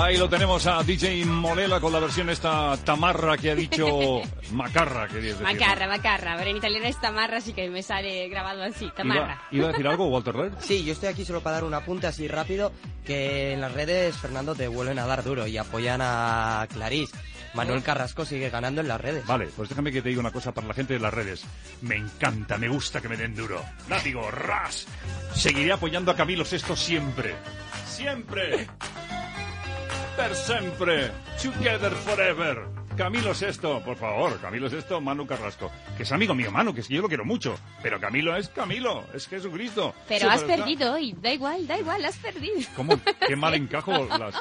Ahí lo tenemos a DJ Molela con la versión esta tamarra que ha dicho macarra, querías decir. Macarra, macarra. A ver, en italiano es tamarra, así que me sale grabado así, tamarra. ¿Iba, iba a decir algo, Walter Red? Sí, yo estoy aquí solo para dar un apunte así rápido, que en las redes, Fernando, te vuelven a dar duro y apoyan a Clarís. Manuel Carrasco sigue ganando en las redes. Vale, pues déjame que te diga una cosa para la gente de las redes. Me encanta, me gusta que me den duro. Látigo, ras. Seguiré apoyando a Camilo Sesto siempre. Siempre. Per sempre. Together forever. Camilo Sesto, por favor, Camilo Sesto, Manu Carrasco. Que es amigo mío, Manu, que es que yo lo quiero mucho. Pero Camilo es Camilo, es Jesucristo. Pero has perdido hoy. Da igual, da igual, has perdido. ¿Cómo? Qué mal encajo las...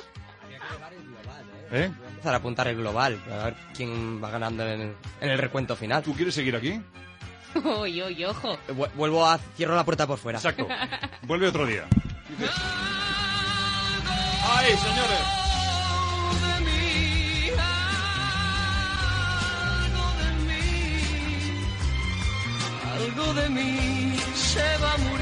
¿Eh? Empezar a apuntar el global, a ver quién va ganando en el, en el recuento final. ¿Tú quieres seguir aquí? Uy, uy, ojo. Eh, vu- Vuelvo a... Cierro la puerta por fuera. Exacto. Vuelve otro día. ¡Ay, señores! De mí se va muriendo.